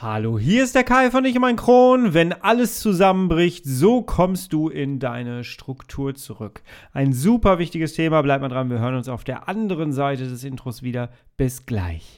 Hallo, hier ist der Kai von Ich mein Kron. Wenn alles zusammenbricht, so kommst du in deine Struktur zurück. Ein super wichtiges Thema, bleib mal dran, wir hören uns auf der anderen Seite des Intros wieder. Bis gleich.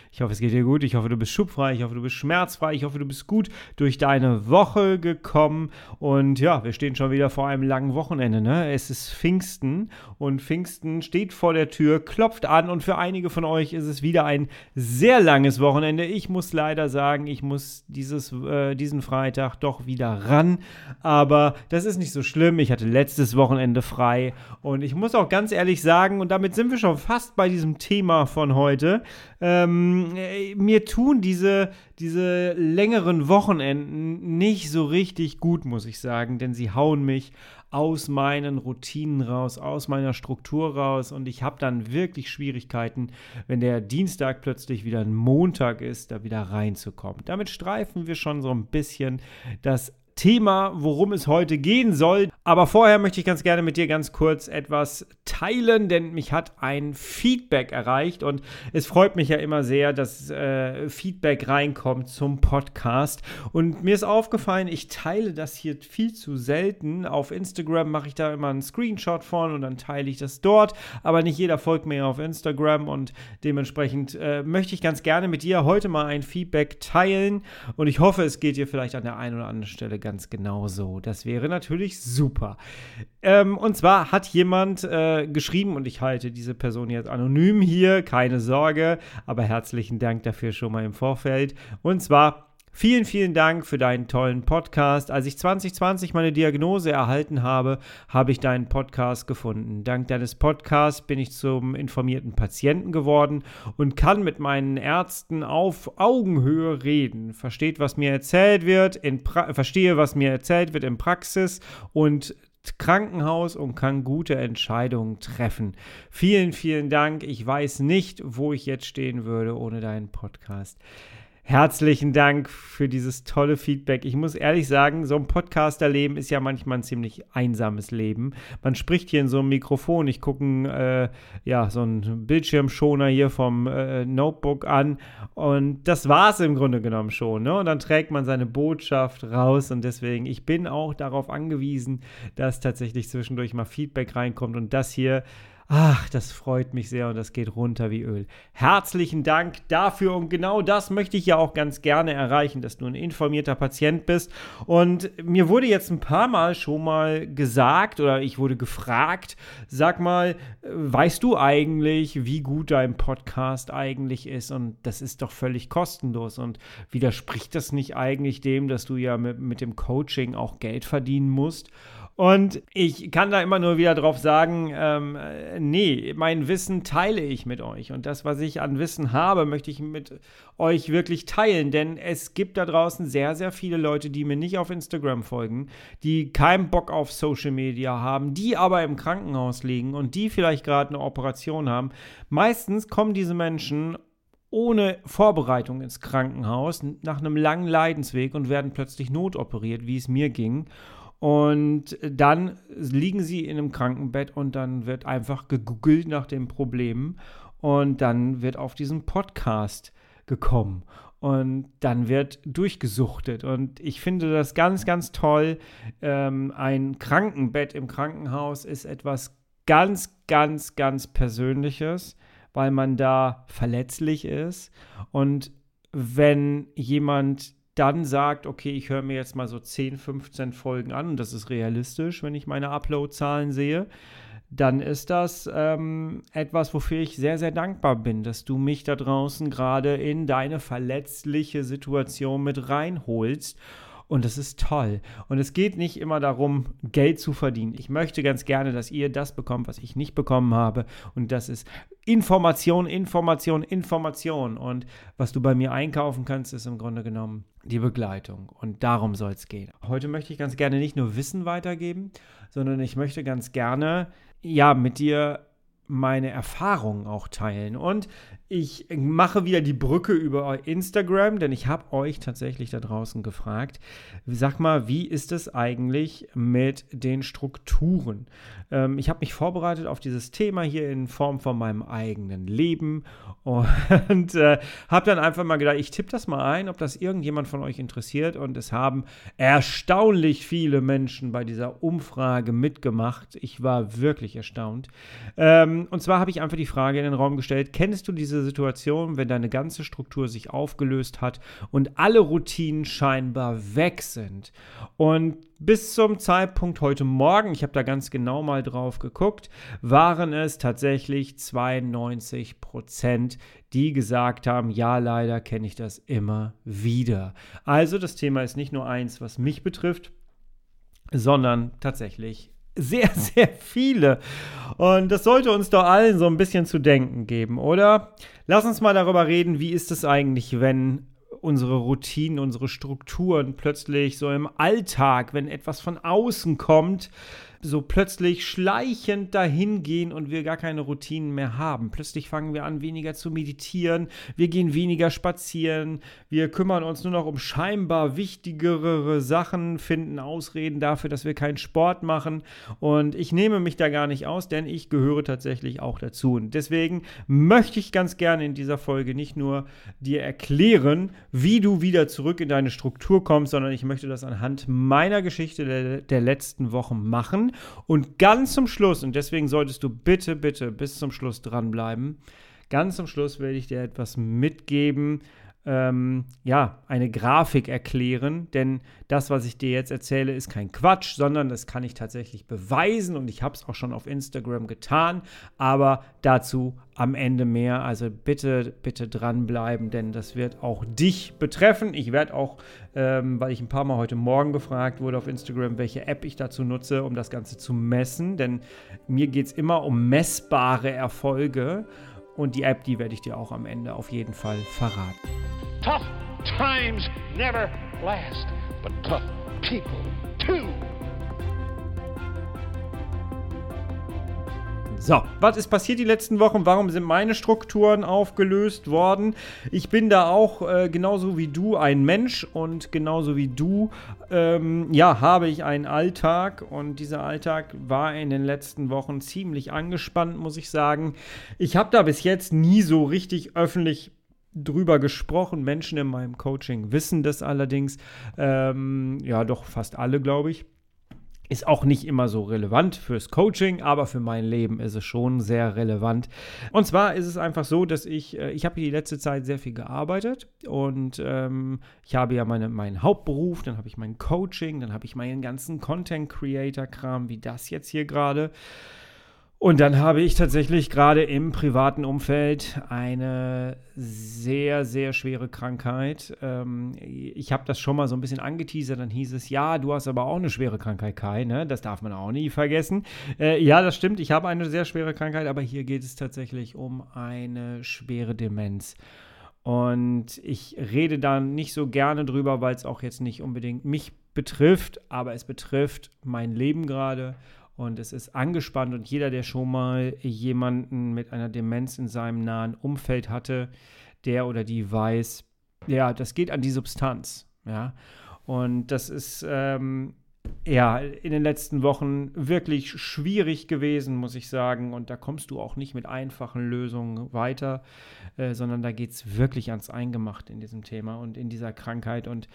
Ich hoffe, es geht dir gut. Ich hoffe, du bist schubfrei. Ich hoffe, du bist schmerzfrei. Ich hoffe, du bist gut durch deine Woche gekommen. Und ja, wir stehen schon wieder vor einem langen Wochenende. Ne? Es ist Pfingsten und Pfingsten steht vor der Tür, klopft an. Und für einige von euch ist es wieder ein sehr langes Wochenende. Ich muss leider sagen, ich muss dieses, äh, diesen Freitag doch wieder ran. Aber das ist nicht so schlimm. Ich hatte letztes Wochenende frei. Und ich muss auch ganz ehrlich sagen, und damit sind wir schon fast bei diesem Thema von heute. Ähm, äh, mir tun diese, diese längeren Wochenenden nicht so richtig gut, muss ich sagen, denn sie hauen mich aus meinen Routinen raus, aus meiner Struktur raus und ich habe dann wirklich Schwierigkeiten, wenn der Dienstag plötzlich wieder ein Montag ist, da wieder reinzukommen. Damit streifen wir schon so ein bisschen das Thema, worum es heute gehen soll. Aber vorher möchte ich ganz gerne mit dir ganz kurz etwas teilen, denn mich hat ein Feedback erreicht und es freut mich ja immer sehr, dass äh, Feedback reinkommt zum Podcast. Und mir ist aufgefallen, ich teile das hier viel zu selten. Auf Instagram mache ich da immer einen Screenshot von und dann teile ich das dort. Aber nicht jeder folgt mir auf Instagram und dementsprechend äh, möchte ich ganz gerne mit dir heute mal ein Feedback teilen und ich hoffe, es geht dir vielleicht an der einen oder anderen Stelle ganz genauso. Das wäre natürlich super. Ähm, und zwar hat jemand äh, geschrieben, und ich halte diese Person jetzt anonym hier, keine Sorge, aber herzlichen Dank dafür schon mal im Vorfeld. Und zwar Vielen, vielen Dank für deinen tollen Podcast. Als ich 2020 meine Diagnose erhalten habe, habe ich deinen Podcast gefunden. Dank deines Podcasts bin ich zum informierten Patienten geworden und kann mit meinen Ärzten auf Augenhöhe reden. Versteht, was mir erzählt wird, in verstehe, was mir erzählt wird in Praxis und Krankenhaus und kann gute Entscheidungen treffen. Vielen, vielen Dank. Ich weiß nicht, wo ich jetzt stehen würde ohne deinen Podcast. Herzlichen Dank für dieses tolle Feedback. Ich muss ehrlich sagen, so ein Podcaster-Leben ist ja manchmal ein ziemlich einsames Leben. Man spricht hier in so einem Mikrofon. Ich gucke äh, ja, so einen Bildschirmschoner hier vom äh, Notebook an und das war es im Grunde genommen schon. Ne? Und dann trägt man seine Botschaft raus und deswegen, ich bin auch darauf angewiesen, dass tatsächlich zwischendurch mal Feedback reinkommt und das hier Ach, das freut mich sehr und das geht runter wie Öl. Herzlichen Dank dafür und genau das möchte ich ja auch ganz gerne erreichen, dass du ein informierter Patient bist. Und mir wurde jetzt ein paar Mal schon mal gesagt oder ich wurde gefragt, sag mal, weißt du eigentlich, wie gut dein Podcast eigentlich ist? Und das ist doch völlig kostenlos. Und widerspricht das nicht eigentlich dem, dass du ja mit, mit dem Coaching auch Geld verdienen musst? Und ich kann da immer nur wieder drauf sagen, ähm, nee, mein Wissen teile ich mit euch. Und das, was ich an Wissen habe, möchte ich mit euch wirklich teilen. Denn es gibt da draußen sehr, sehr viele Leute, die mir nicht auf Instagram folgen, die keinen Bock auf Social Media haben, die aber im Krankenhaus liegen und die vielleicht gerade eine Operation haben. Meistens kommen diese Menschen ohne Vorbereitung ins Krankenhaus nach einem langen Leidensweg und werden plötzlich notoperiert, wie es mir ging. Und dann liegen sie in einem Krankenbett und dann wird einfach gegoogelt nach den Problemen und dann wird auf diesen Podcast gekommen und dann wird durchgesuchtet. Und ich finde das ganz, ganz toll. Ähm, ein Krankenbett im Krankenhaus ist etwas ganz, ganz, ganz Persönliches, weil man da verletzlich ist. Und wenn jemand dann sagt, okay, ich höre mir jetzt mal so 10, 15 Folgen an und das ist realistisch, wenn ich meine Upload-Zahlen sehe, dann ist das ähm, etwas, wofür ich sehr, sehr dankbar bin, dass du mich da draußen gerade in deine verletzliche Situation mit reinholst und das ist toll. Und es geht nicht immer darum, Geld zu verdienen. Ich möchte ganz gerne, dass ihr das bekommt, was ich nicht bekommen habe. Und das ist Information, Information, Information. Und was du bei mir einkaufen kannst, ist im Grunde genommen die Begleitung. Und darum soll es gehen. Heute möchte ich ganz gerne nicht nur Wissen weitergeben, sondern ich möchte ganz gerne, ja, mit dir meine Erfahrungen auch teilen. Und ich mache wieder die Brücke über Instagram, denn ich habe euch tatsächlich da draußen gefragt, sag mal, wie ist es eigentlich mit den Strukturen? Ähm, ich habe mich vorbereitet auf dieses Thema hier in Form von meinem eigenen Leben und äh, habe dann einfach mal gedacht, ich tippe das mal ein, ob das irgendjemand von euch interessiert. Und es haben erstaunlich viele Menschen bei dieser Umfrage mitgemacht. Ich war wirklich erstaunt. Ähm, und zwar habe ich einfach die Frage in den Raum gestellt, kennst du diese Situation, wenn deine ganze Struktur sich aufgelöst hat und alle Routinen scheinbar weg sind? Und bis zum Zeitpunkt heute Morgen, ich habe da ganz genau mal drauf geguckt, waren es tatsächlich 92 Prozent, die gesagt haben, ja, leider kenne ich das immer wieder. Also das Thema ist nicht nur eins, was mich betrifft, sondern tatsächlich sehr, sehr viele. Und das sollte uns doch allen so ein bisschen zu denken geben, oder? Lass uns mal darüber reden, wie ist es eigentlich, wenn unsere Routinen, unsere Strukturen plötzlich so im Alltag, wenn etwas von außen kommt, so plötzlich schleichend dahin gehen und wir gar keine Routinen mehr haben. Plötzlich fangen wir an, weniger zu meditieren, wir gehen weniger spazieren, wir kümmern uns nur noch um scheinbar wichtigere Sachen, finden Ausreden dafür, dass wir keinen Sport machen. Und ich nehme mich da gar nicht aus, denn ich gehöre tatsächlich auch dazu. Und deswegen möchte ich ganz gerne in dieser Folge nicht nur dir erklären, wie du wieder zurück in deine Struktur kommst, sondern ich möchte das anhand meiner Geschichte der, der letzten Wochen machen. Und ganz zum Schluss, und deswegen solltest du bitte, bitte bis zum Schluss dranbleiben, ganz zum Schluss werde ich dir etwas mitgeben, ähm, ja, eine Grafik erklären, denn das, was ich dir jetzt erzähle, ist kein Quatsch, sondern das kann ich tatsächlich beweisen und ich habe es auch schon auf Instagram getan, aber dazu am Ende mehr. Also bitte, bitte dranbleiben, denn das wird auch dich betreffen. Ich werde auch, ähm, weil ich ein paar Mal heute Morgen gefragt wurde auf Instagram, welche App ich dazu nutze, um das Ganze zu messen, denn mir geht es immer um messbare Erfolge. Und die App, die werde ich dir auch am Ende auf jeden Fall verraten. Tough times never last, but tough people too. So, was ist passiert die letzten Wochen? Warum sind meine Strukturen aufgelöst worden? Ich bin da auch äh, genauso wie du ein Mensch und genauso wie du, ähm, ja, habe ich einen Alltag und dieser Alltag war in den letzten Wochen ziemlich angespannt, muss ich sagen. Ich habe da bis jetzt nie so richtig öffentlich drüber gesprochen. Menschen in meinem Coaching wissen das allerdings. Ähm, ja, doch fast alle, glaube ich. Ist auch nicht immer so relevant fürs Coaching, aber für mein Leben ist es schon sehr relevant. Und zwar ist es einfach so, dass ich, äh, ich habe die letzte Zeit sehr viel gearbeitet und ähm, ich habe ja meine, meinen Hauptberuf, dann habe ich mein Coaching, dann habe ich meinen ganzen Content-Creator-Kram, wie das jetzt hier gerade. Und dann habe ich tatsächlich gerade im privaten Umfeld eine sehr, sehr schwere Krankheit. Ähm, ich habe das schon mal so ein bisschen angeteasert, dann hieß es, ja, du hast aber auch eine schwere Krankheit, Kai, ne? Das darf man auch nie vergessen. Äh, ja, das stimmt, ich habe eine sehr schwere Krankheit, aber hier geht es tatsächlich um eine schwere Demenz. Und ich rede da nicht so gerne drüber, weil es auch jetzt nicht unbedingt mich betrifft, aber es betrifft mein Leben gerade und es ist angespannt und jeder, der schon mal jemanden mit einer Demenz in seinem nahen Umfeld hatte, der oder die weiß, ja, das geht an die Substanz, ja. Und das ist ähm, ja in den letzten Wochen wirklich schwierig gewesen, muss ich sagen. Und da kommst du auch nicht mit einfachen Lösungen weiter, äh, sondern da geht es wirklich ans Eingemachte in diesem Thema und in dieser Krankheit. Und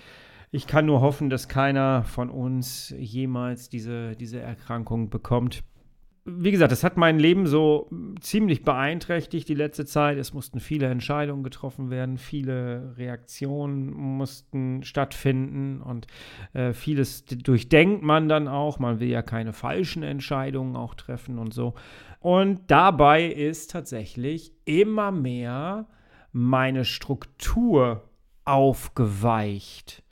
ich kann nur hoffen, dass keiner von uns jemals diese, diese Erkrankung bekommt. Wie gesagt, das hat mein Leben so ziemlich beeinträchtigt die letzte Zeit. Es mussten viele Entscheidungen getroffen werden, viele Reaktionen mussten stattfinden und äh, vieles durchdenkt man dann auch. Man will ja keine falschen Entscheidungen auch treffen und so. Und dabei ist tatsächlich immer mehr meine Struktur aufgeweicht.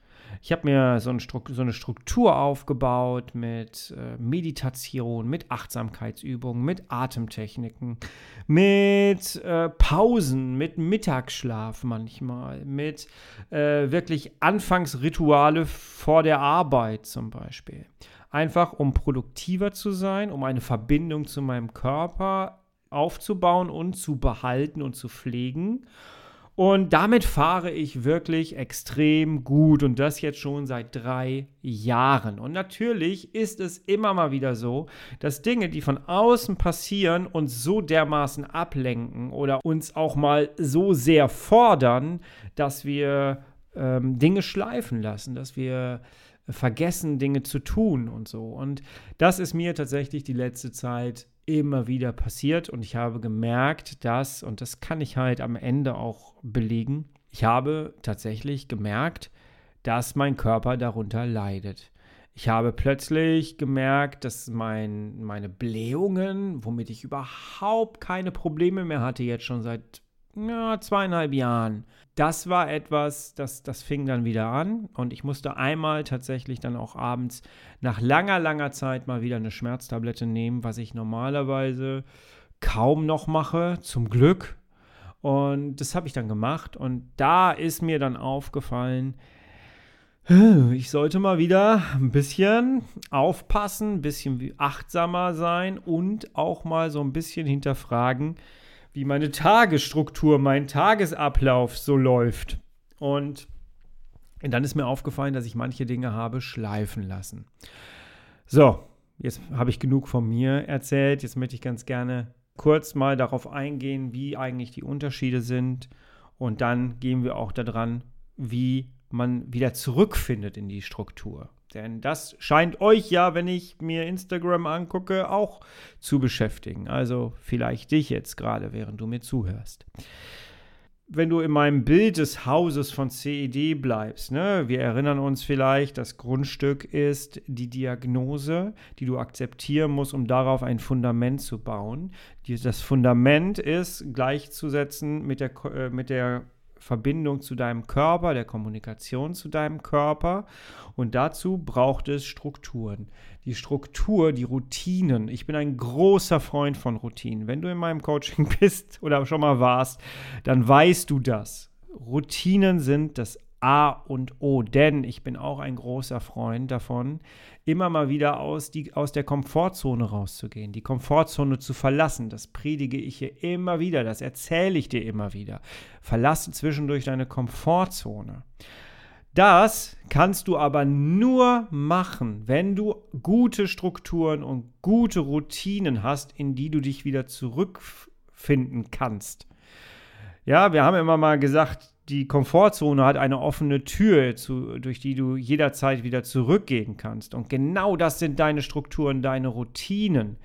Ich habe mir so, ein so, eine Struktur aufgebaut mit äh, Meditation, mit Achtsamkeitsübungen, mit Atemtechniken, mit äh, Pausen, mit Mittagsschlaf manchmal, mit äh, wirklich Anfangsrituale vor der Arbeit zum Beispiel. Einfach um produktiver zu sein, um eine Verbindung zu meinem Körper aufzubauen und zu behalten und zu pflegen. Und damit fahre ich wirklich extrem gut und das jetzt schon seit drei Jahren. Und natürlich ist es immer mal wieder so, dass Dinge, die von außen passieren, uns so dermaßen ablenken oder uns auch mal so sehr fordern, dass wir ähm, Dinge schleifen lassen, dass wir vergessen, Dinge zu tun und so. Und das ist mir tatsächlich die letzte Zeit immer wieder passiert und ich habe gemerkt, dass, und das kann ich halt am Ende auch belegen, ich habe tatsächlich gemerkt, dass mein Körper darunter leidet. Ich habe plötzlich gemerkt, dass mein, meine Blähungen, womit ich überhaupt keine Probleme mehr hatte, jetzt schon seit ja, zweieinhalb Jahren, das war etwas, das, das fing dann wieder an und ich musste einmal tatsächlich dann auch abends nach langer, langer Zeit mal wieder eine Schmerztablette nehmen, was ich normalerweise kaum noch mache, zum Glück. Und das habe ich dann gemacht und da ist mir dann aufgefallen, ich sollte mal wieder ein bisschen aufpassen, ein bisschen achtsamer sein und auch mal so ein bisschen hinterfragen, wie meine Tagesstruktur, mein Tagesablauf so läuft. Und dann ist mir aufgefallen, dass ich manche Dinge habe schleifen lassen. So, jetzt habe ich genug von mir erzählt. Jetzt möchte ich ganz gerne kurz mal darauf eingehen, wie eigentlich die Unterschiede sind. Und dann gehen wir auch daran, wie man wieder zurückfindet in die Struktur. Denn das scheint euch ja, wenn ich mir Instagram angucke, auch zu beschäftigen. Also vielleicht dich jetzt gerade, während du mir zuhörst. Wenn du in meinem Bild des Hauses von CED bleibst, ne, wir erinnern uns vielleicht, das Grundstück ist die Diagnose, die du akzeptieren musst, um darauf ein Fundament zu bauen. Das Fundament ist gleichzusetzen mit der, äh, mit der Verbindung zu deinem Körper, der Kommunikation zu deinem Körper. Und dazu braucht es Strukturen. Die Struktur, die Routinen. Ich bin ein großer Freund von Routinen. Wenn du in meinem Coaching bist oder schon mal warst, dann weißt du das. Routinen sind das A und O, denn ich bin auch ein großer Freund davon, immer mal wieder aus, die, aus der Komfortzone rauszugehen, die Komfortzone zu verlassen. Das predige ich hier immer wieder, das erzähle ich dir immer wieder. Verlasse zwischendurch deine Komfortzone. Das kannst du aber nur machen, wenn du gute Strukturen und gute Routinen hast, in die du dich wieder zurückfinden kannst. Ja, wir haben immer mal gesagt, die Komfortzone hat eine offene Tür, zu, durch die du jederzeit wieder zurückgehen kannst. Und genau das sind deine Strukturen, deine Routinen,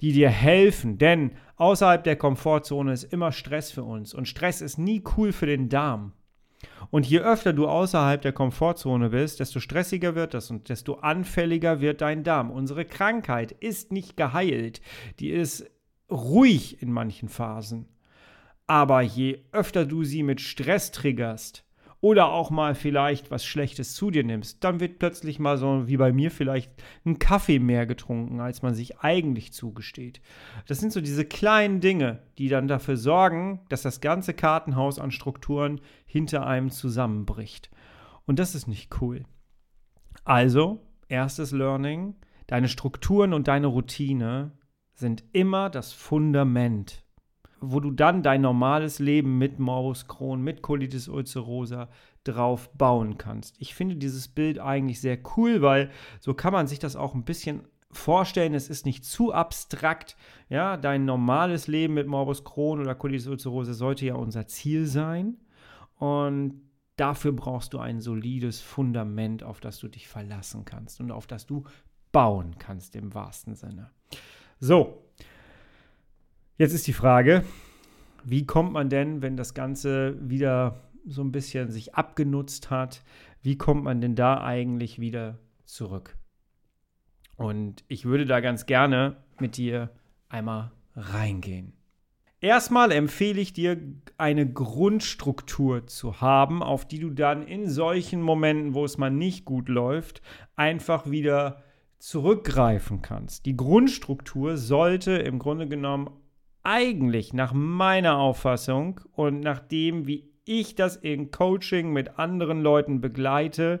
die dir helfen. Denn außerhalb der Komfortzone ist immer Stress für uns. Und Stress ist nie cool für den Darm. Und je öfter du außerhalb der Komfortzone bist, desto stressiger wird das und desto anfälliger wird dein Darm. Unsere Krankheit ist nicht geheilt. Die ist ruhig in manchen Phasen. Aber je öfter du sie mit Stress triggerst oder auch mal vielleicht was Schlechtes zu dir nimmst, dann wird plötzlich mal so wie bei mir vielleicht ein Kaffee mehr getrunken, als man sich eigentlich zugesteht. Das sind so diese kleinen Dinge, die dann dafür sorgen, dass das ganze Kartenhaus an Strukturen hinter einem zusammenbricht. Und das ist nicht cool. Also, erstes Learning, deine Strukturen und deine Routine sind immer das Fundament wo du dann dein normales Leben mit Morbus Crohn, mit Colitis ulcerosa drauf bauen kannst. Ich finde dieses Bild eigentlich sehr cool, weil so kann man sich das auch ein bisschen vorstellen. Es ist nicht zu abstrakt. Ja, dein normales Leben mit Morbus Crohn oder Colitis ulcerosa sollte ja unser Ziel sein. Und dafür brauchst du ein solides Fundament, auf das du dich verlassen kannst und auf das du bauen kannst im wahrsten Sinne. So, Jetzt ist die Frage, wie kommt man denn, wenn das Ganze wieder so ein bisschen sich abgenutzt hat, wie kommt man denn da eigentlich wieder zurück? Und ich würde da ganz gerne mit dir einmal reingehen. Erstmal empfehle ich dir, eine Grundstruktur zu haben, auf die du dann in solchen Momenten, wo es mal nicht gut läuft, einfach wieder zurückgreifen kannst. Die Grundstruktur sollte im Grunde genommen eigentlich nach meiner Auffassung und nach dem, wie ich das in Coaching mit anderen Leuten begleite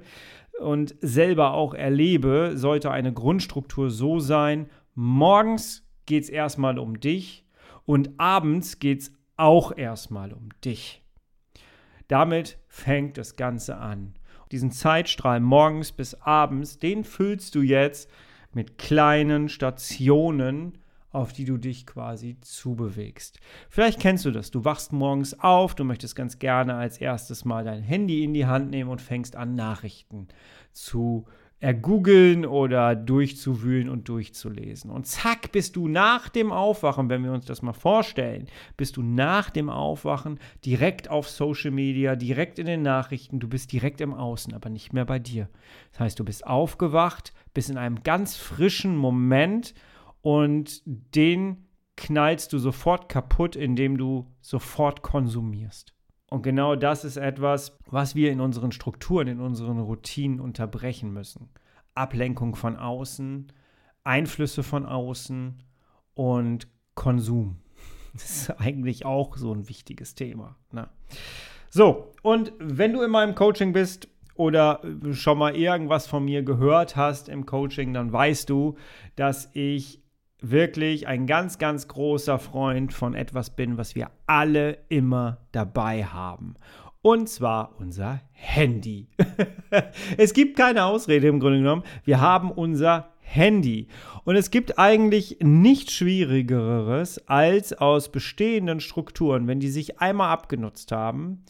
und selber auch erlebe, sollte eine Grundstruktur so sein, morgens geht es erstmal um dich Und abends geht es auch erstmal um dich. Damit fängt das Ganze an. Diesen Zeitstrahl morgens bis abends, den füllst du jetzt mit kleinen Stationen, auf die du dich quasi zubewegst. Vielleicht kennst du das. Du wachst morgens auf, du möchtest ganz gerne als erstes mal dein Handy in die Hand nehmen und fängst an, Nachrichten zu ergoogeln oder durchzuwühlen und durchzulesen. Und zack, bist du nach dem Aufwachen, wenn wir uns das mal vorstellen, bist du nach dem Aufwachen direkt auf Social Media, direkt in den Nachrichten, du bist direkt im Außen, aber nicht mehr bei dir. Das heißt, du bist aufgewacht, bist in einem ganz frischen Moment und den knallst du sofort kaputt, indem du sofort konsumierst. Und genau das ist etwas, was wir in unseren Strukturen, in unseren Routinen unterbrechen müssen. Ablenkung von außen, Einflüsse von außen und Konsum. Das ist eigentlich auch so ein wichtiges Thema. Ne? So, und wenn du in meinem Coaching bist oder schon mal irgendwas von mir gehört hast im Coaching, dann weißt du, dass ich wirklich ein ganz, ganz großer Freund von etwas bin, was wir alle immer dabei haben. Und zwar unser Handy. es gibt keine Ausrede im Grunde genommen. Wir haben unser Handy. Und es gibt eigentlich nichts Schwierigeres, als aus bestehenden Strukturen, wenn die sich einmal abgenutzt haben,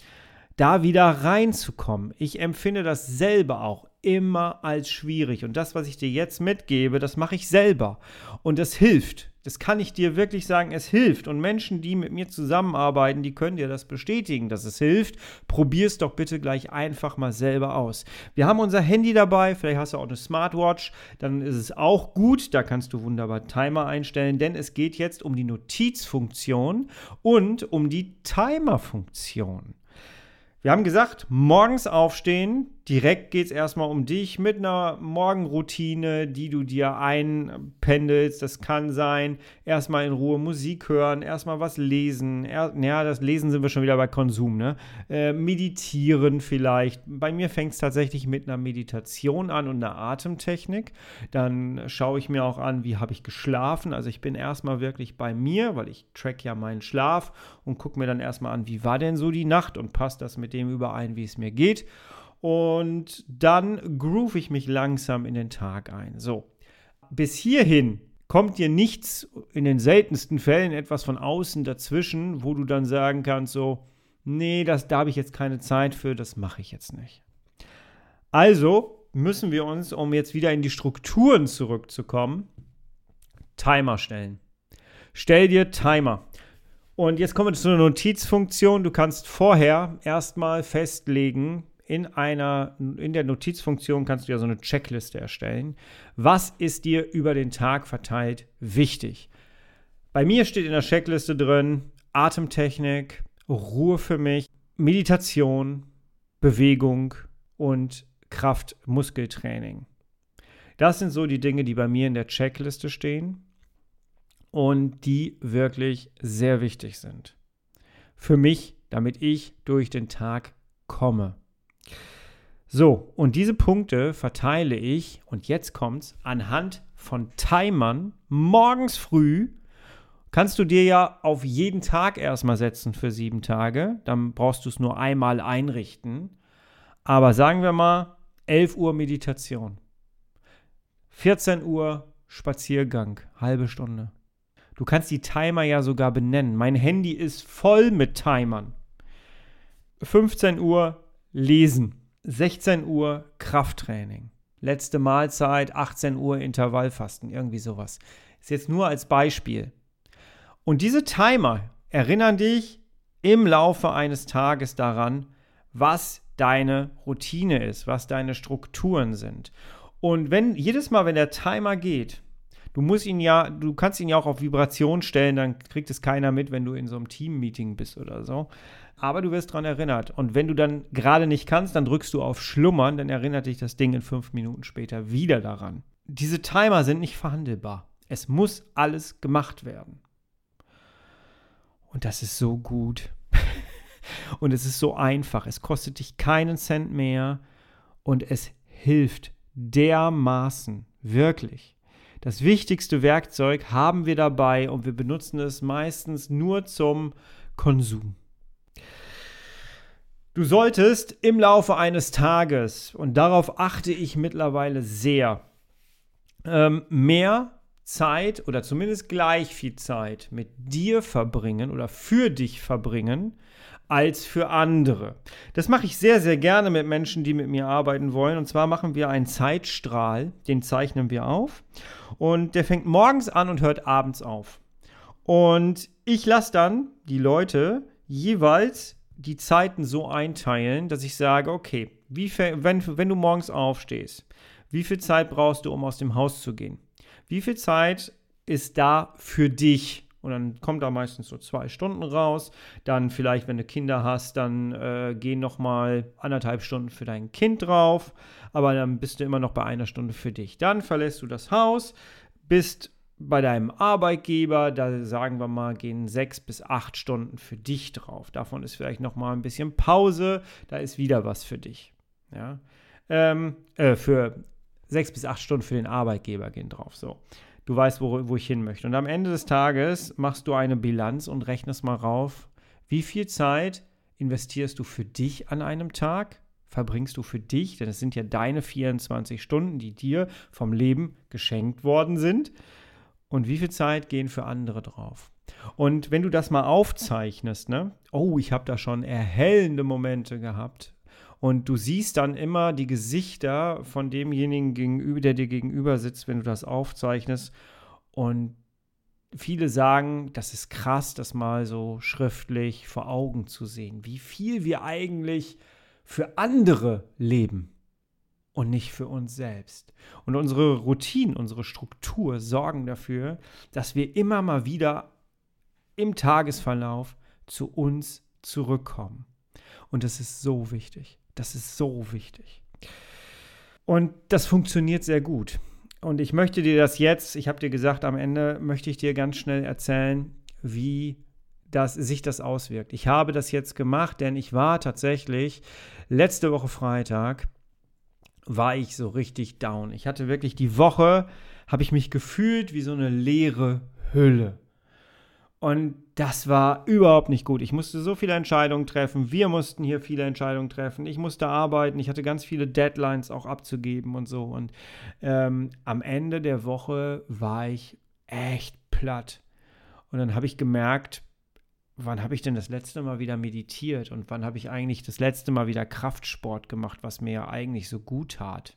da wieder reinzukommen. Ich empfinde das selber auch immer als schwierig. Und das, was ich dir jetzt mitgebe, das mache ich selber. Und das hilft. Das kann ich dir wirklich sagen, es hilft. Und Menschen, die mit mir zusammenarbeiten, die können dir das bestätigen, dass es hilft. Probier es doch bitte gleich einfach mal selber aus. Wir haben unser Handy dabei, vielleicht hast du auch eine Smartwatch, dann ist es auch gut. Da kannst du wunderbar Timer einstellen, denn es geht jetzt um die Notizfunktion und um die Timerfunktion. Wir haben gesagt, morgens aufstehen, direkt geht es erstmal um dich mit einer Morgenroutine, die du dir einpendelst. Das kann sein, erstmal in Ruhe Musik hören, erstmal was lesen. Er, ja, das Lesen sind wir schon wieder bei Konsum, ne? Äh, meditieren vielleicht. Bei mir fängt es tatsächlich mit einer Meditation an und einer Atemtechnik. Dann schaue ich mir auch an, wie habe ich geschlafen. Also ich bin erstmal wirklich bei mir, weil ich track ja meinen Schlaf und gucke mir dann erstmal an, wie war denn so die Nacht und passt das mit dem überein, wie es mir geht. Und dann groove ich mich langsam in den Tag ein. So, bis hierhin kommt dir nichts, in den seltensten Fällen etwas von außen dazwischen, wo du dann sagen kannst, so, nee, das, da habe ich jetzt keine Zeit für, das mache ich jetzt nicht. Also müssen wir uns, um jetzt wieder in die Strukturen zurückzukommen, Timer stellen. Stell dir Timer. Und jetzt kommen wir zu einer Notizfunktion. Du kannst vorher erstmal festlegen, in einer, in der Notizfunktion kannst du ja so eine Checkliste erstellen. Was ist dir über den Tag verteilt wichtig? Bei mir steht in der Checkliste drin Atemtechnik, Ruhe für mich, Meditation, Bewegung und Kraft-Muskeltraining. Das sind so die Dinge, die bei mir in der Checkliste stehen und die wirklich sehr wichtig sind. Für mich, damit ich durch den Tag komme. So, und diese Punkte verteile ich, und jetzt kommt's, anhand von Timern morgens früh. Kannst du dir ja auf jeden Tag erstmal setzen für sieben Tage. Dann brauchst du es nur einmal einrichten. Aber sagen wir mal 11 Uhr Meditation. 14 Uhr Spaziergang, halbe Stunde. Du kannst die Timer ja sogar benennen. Mein Handy ist voll mit Timern. 15 Uhr lesen. 16 Uhr Krafttraining. Letzte Mahlzeit, 18 Uhr Intervallfasten, irgendwie sowas. Ist jetzt nur als Beispiel. Und diese Timer erinnern dich im Laufe eines Tages daran, was deine Routine ist, was deine Strukturen sind. Und wenn jedes Mal, wenn der Timer geht, du musst ihn ja, du kannst ihn ja auch auf Vibration stellen, dann kriegt es keiner mit, wenn du in so einem Team-Meeting bist oder so aber du wirst daran erinnert. Und wenn du dann gerade nicht kannst, dann drückst du auf Schlummern, dann erinnert dich das Ding in fünf Minuten später wieder daran. Diese Timer sind nicht verhandelbar. Es muss alles gemacht werden. Und das ist so gut. und es ist so einfach. Es kostet dich keinen Cent mehr und es hilft dermaßen, wirklich. Das wichtigste Werkzeug haben wir dabei und wir benutzen es meistens nur zum Konsum. Du solltest im Laufe eines Tages, und darauf achte ich mittlerweile sehr, ähm, mehr Zeit oder zumindest gleich viel Zeit mit dir verbringen oder für dich verbringen als für andere. Das mache ich sehr, sehr gerne mit Menschen, die mit mir arbeiten wollen. Und zwar machen wir einen Zeitstrahl, den zeichnen wir auf. Und der fängt morgens an und hört abends auf. Und ich lasse dann die Leute jeweils die Zeiten so einteilen, dass ich sage, okay, wie, wenn, wenn du morgens aufstehst, wie viel Zeit brauchst du, um aus dem Haus zu gehen? Wie viel Zeit ist da für dich? Und dann kommt da meistens so zwei Stunden raus. Dann vielleicht, wenn du Kinder hast, dann äh, gehen noch mal anderthalb Stunden für dein Kind drauf. Aber dann bist du immer noch bei einer Stunde für dich. Dann verlässt du das Haus, bist bei deinem Arbeitgeber, da sagen wir mal, gehen sechs bis acht Stunden für dich drauf. Davon ist vielleicht noch mal ein bisschen Pause, da ist wieder was für dich. Ja? Ähm, äh, für sechs bis acht Stunden für den Arbeitgeber gehen drauf. So, du weißt, wo, wo ich hin möchte. Und am Ende des Tages machst du eine Bilanz und rechnest mal rauf, wie viel Zeit investierst du für dich an einem Tag? Verbringst du für dich, denn es sind ja deine 24 Stunden, die dir vom Leben geschenkt worden sind und wie viel Zeit gehen für andere drauf. Und wenn du das mal aufzeichnest, ne, oh, ich habe da schon erhellende Momente gehabt. Und du siehst dann immer die Gesichter von demjenigen gegenüber, der dir gegenüber sitzt, wenn du das aufzeichnest. Und viele sagen, das ist krass, das mal so schriftlich vor Augen zu sehen, wie viel wir eigentlich für andere leben und nicht für uns selbst. Und unsere Routinen, unsere Struktur sorgen dafür, dass wir immer mal wieder im Tagesverlauf zu uns zurückkommen. Und das ist so wichtig. Das ist so wichtig. Und das funktioniert sehr gut. Und ich möchte dir das jetzt, ich habe dir gesagt, am Ende möchte ich dir ganz schnell erzählen, wie das, sich das auswirkt. Ich habe das jetzt gemacht, denn ich war tatsächlich letzte Woche Freitag war ich so richtig down. Ich hatte wirklich die Woche, habe ich mich gefühlt wie so eine leere Hülle. Und das war überhaupt nicht gut. Ich musste so viele Entscheidungen treffen. Wir mussten hier viele Entscheidungen treffen. Ich musste arbeiten. Ich hatte ganz viele Deadlines auch abzugeben und so. Und ähm, am Ende der Woche war ich echt platt. Und dann habe ich gemerkt, wann habe ich denn das letzte Mal wieder meditiert und wann habe ich eigentlich das letzte Mal wieder Kraftsport gemacht, was mir ja eigentlich so gut tat.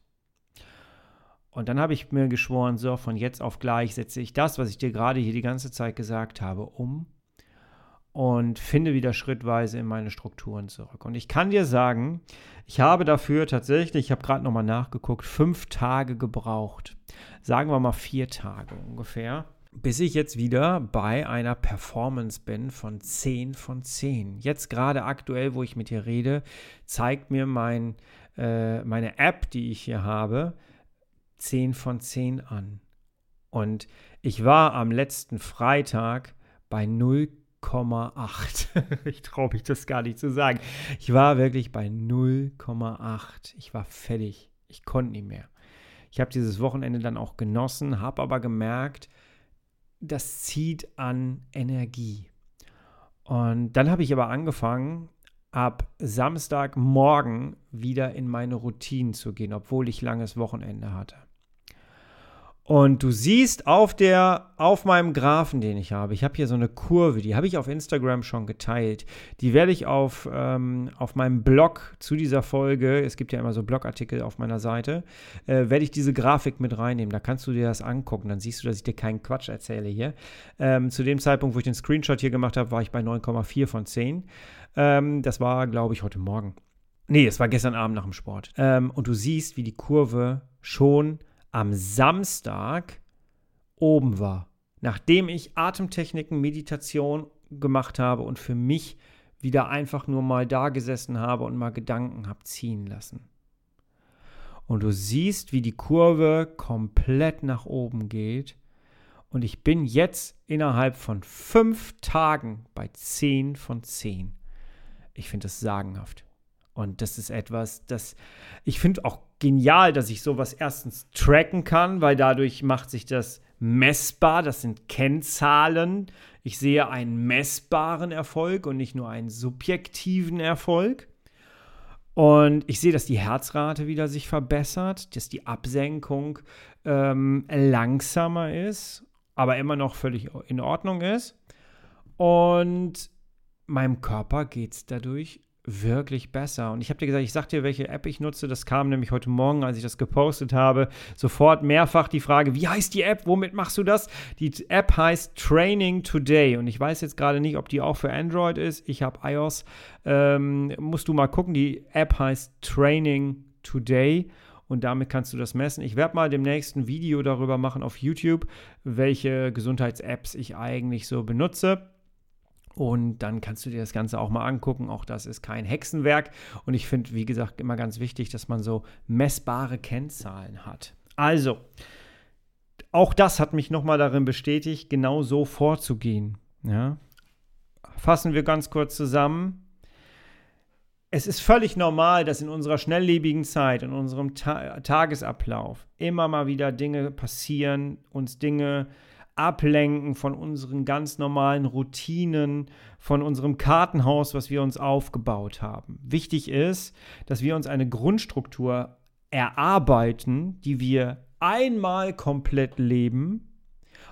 Und dann habe ich mir geschworen, so von jetzt auf gleich setze ich das, was ich dir gerade hier die ganze Zeit gesagt habe, um und finde wieder schrittweise in meine Strukturen zurück. Und ich kann dir sagen, ich habe dafür tatsächlich, ich habe gerade nochmal nachgeguckt, fünf Tage gebraucht. Sagen wir mal vier Tage ungefähr bis ich jetzt wieder bei einer Performance bin von 10 von 10. Jetzt gerade aktuell, wo ich mit dir rede, zeigt mir mein, äh, meine App, die ich hier habe, 10 von 10 an. Und ich war am letzten Freitag bei 0,8. ich traue mich das gar nicht zu sagen. Ich war wirklich bei 0,8. Ich war fertig. Ich konnte nicht mehr. Ich habe dieses Wochenende dann auch genossen, habe aber gemerkt, das zieht an Energie. Und dann habe ich aber angefangen, ab Samstagmorgen wieder in meine Routinen zu gehen, obwohl ich langes Wochenende hatte. Und du siehst auf der, auf meinem Graphen, den ich habe, ich habe hier so eine Kurve, die habe ich auf Instagram schon geteilt. Die werde ich auf, ähm, auf meinem Blog zu dieser Folge, es gibt ja immer so Blogartikel auf meiner Seite, äh, werde ich diese Grafik mit reinnehmen. Da kannst du dir das angucken. Dann siehst du, dass ich dir keinen Quatsch erzähle hier. Ähm, zu dem Zeitpunkt, wo ich den Screenshot hier gemacht habe, war ich bei 9,4 von 10. Ähm, das war, glaube ich, heute Morgen. Nee, es war gestern Abend nach dem Sport. Ähm, und du siehst, wie die Kurve schon am Samstag oben war. Nachdem ich Atemtechniken, Meditation gemacht habe und für mich wieder einfach nur mal da gesessen habe und mal Gedanken habe ziehen lassen. Und du siehst, wie die Kurve komplett nach oben geht. Und ich bin jetzt innerhalb von fünf Tagen bei 10 von 10. Ich finde das sagenhaft. Und das ist etwas, das ich finde auch genial, dass ich sowas erstens tracken kann, weil dadurch macht sich das messbar. Das sind Kennzahlen. Ich sehe einen messbaren Erfolg und nicht nur einen subjektiven Erfolg. Und ich sehe, dass die Herzrate wieder sich verbessert, dass die Absenkung ähm, langsamer ist, aber immer noch völlig in Ordnung ist. Und meinem Körper geht es dadurch wirklich besser. Und ich habe dir gesagt, ich sag dir, welche App ich nutze. Das kam nämlich heute Morgen, als ich das gepostet habe, sofort mehrfach die Frage, wie heißt die App? Womit machst du das? Die App heißt Training Today. Und ich weiß jetzt gerade nicht, ob die auch für Android ist. Ich habe iOS. Ähm, musst du mal gucken. Die App heißt Training Today. Und damit kannst du das messen. Ich werde mal demnächst ein Video darüber machen auf YouTube, welche Gesundheits-Apps ich eigentlich so benutze. Und dann kannst du dir das Ganze auch mal angucken. Auch das ist kein Hexenwerk. Und ich finde, wie gesagt, immer ganz wichtig, dass man so messbare Kennzahlen hat. Also, auch das hat mich nochmal darin bestätigt, genau so vorzugehen. Ja? Fassen wir ganz kurz zusammen. Es ist völlig normal, dass in unserer schnelllebigen Zeit, in unserem Ta Tagesablauf immer mal wieder Dinge passieren, uns Dinge ablenken von unseren ganz normalen Routinen, von unserem Kartenhaus, was wir uns aufgebaut haben. Wichtig ist, dass wir uns eine Grundstruktur erarbeiten, die wir einmal komplett leben,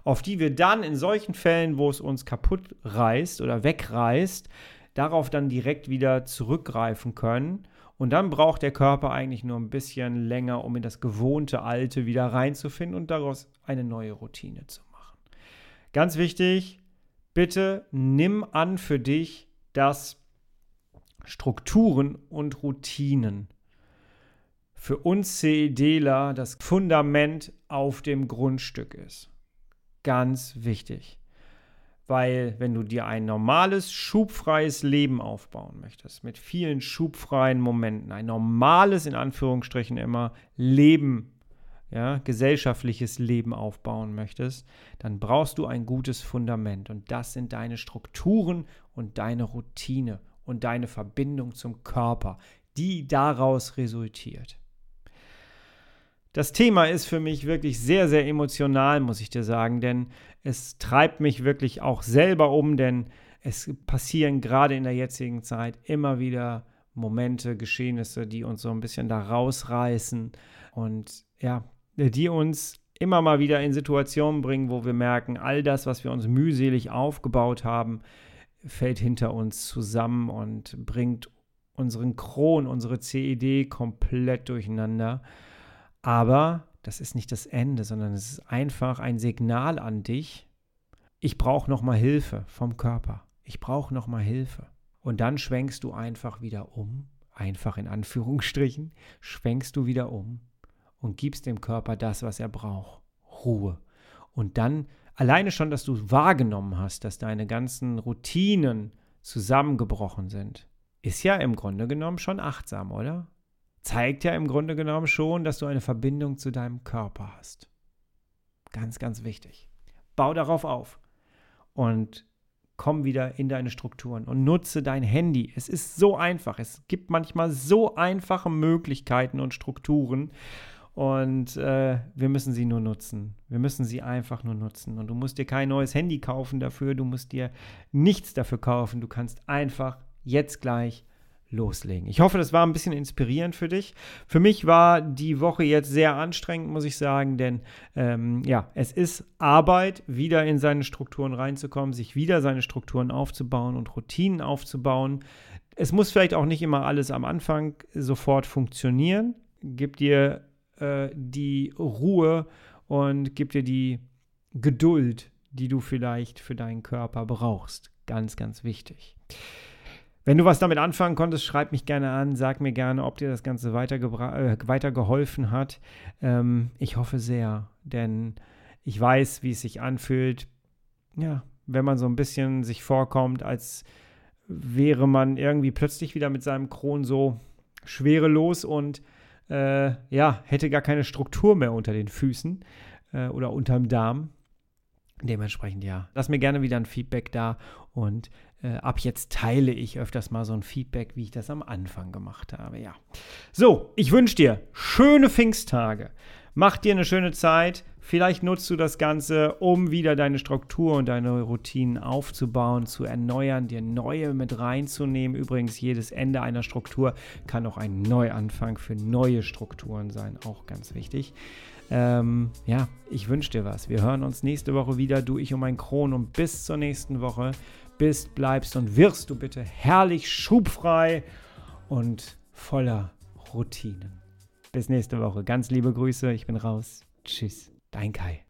auf die wir dann in solchen Fällen, wo es uns kaputt reißt oder wegreißt, darauf dann direkt wieder zurückgreifen können. Und dann braucht der Körper eigentlich nur ein bisschen länger, um in das gewohnte Alte wieder reinzufinden und daraus eine neue Routine zu. Ganz wichtig, bitte nimm an für dich, dass Strukturen und Routinen für uns CEDler das Fundament auf dem Grundstück ist. Ganz wichtig. Weil wenn du dir ein normales, schubfreies Leben aufbauen möchtest, mit vielen schubfreien Momenten, ein normales, in Anführungsstrichen immer, Leben ja, gesellschaftliches Leben aufbauen möchtest, dann brauchst du ein gutes Fundament. Und das sind deine Strukturen und deine Routine und deine Verbindung zum Körper, die daraus resultiert. Das Thema ist für mich wirklich sehr, sehr emotional, muss ich dir sagen, denn es treibt mich wirklich auch selber um, denn es passieren gerade in der jetzigen Zeit immer wieder Momente, Geschehnisse, die uns so ein bisschen da rausreißen. Und ja, die uns immer mal wieder in Situationen bringen, wo wir merken, all das, was wir uns mühselig aufgebaut haben, fällt hinter uns zusammen und bringt unseren Kron, unsere CED komplett durcheinander. Aber das ist nicht das Ende, sondern es ist einfach ein Signal an dich. Ich brauche noch mal Hilfe vom Körper. Ich brauche noch mal Hilfe. Und dann schwenkst du einfach wieder um, einfach in Anführungsstrichen, schwenkst du wieder um und gibst dem Körper das, was er braucht. Ruhe. Und dann alleine schon, dass du wahrgenommen hast, dass deine ganzen Routinen zusammengebrochen sind, ist ja im Grunde genommen schon achtsam, oder? Zeigt ja im Grunde genommen schon, dass du eine Verbindung zu deinem Körper hast. Ganz, ganz wichtig. Bau darauf auf und komm wieder in deine Strukturen und nutze dein Handy. Es ist so einfach. Es gibt manchmal so einfache Möglichkeiten und Strukturen. Und äh, wir müssen sie nur nutzen. Wir müssen sie einfach nur nutzen. Und du musst dir kein neues Handy kaufen dafür. Du musst dir nichts dafür kaufen. Du kannst einfach jetzt gleich loslegen. Ich hoffe, das war ein bisschen inspirierend für dich. Für mich war die Woche jetzt sehr anstrengend, muss ich sagen, denn ähm, ja, es ist Arbeit, wieder in seine Strukturen reinzukommen, sich wieder seine Strukturen aufzubauen und Routinen aufzubauen. Es muss vielleicht auch nicht immer alles am Anfang sofort funktionieren. Gib dir äh, die Ruhe und gibt dir die Geduld, die du vielleicht für deinen Körper brauchst. Ganz, ganz wichtig. Wenn du was damit anfangen konntest, schreib mich gerne an, sag mir gerne, ob dir das Ganze äh, weitergeholfen hat. Ähm, ich hoffe sehr, denn ich weiß, wie es sich anfühlt, ja, wenn man so ein bisschen sich vorkommt, als wäre man irgendwie plötzlich wieder mit seinem Kron so schwerelos und äh, ja, hätte gar keine Struktur mehr unter den Füßen äh, oder unterm Darm. Dementsprechend ja. Lass mir gerne wieder ein Feedback da und äh, ab jetzt teile ich öfters mal so ein Feedback, wie ich das am Anfang gemacht habe. Ja. So, ich wünsche dir schöne Pfingsttage. Mach dir eine schöne Zeit. Vielleicht nutzt du das Ganze, um wieder deine Struktur und deine Routinen aufzubauen, zu erneuern, dir neue mit reinzunehmen. Übrigens, jedes Ende einer Struktur kann auch ein Neuanfang für neue Strukturen sein. Auch ganz wichtig. Ähm, ja, ich wünsche dir was. Wir hören uns nächste Woche wieder, du, ich und mein Kron. Und bis zur nächsten Woche bist, bleibst und wirst du bitte herrlich schubfrei und voller Routinen. Bis nächste Woche. Ganz liebe Grüße. Ich bin raus. Tschüss. Dein Kai.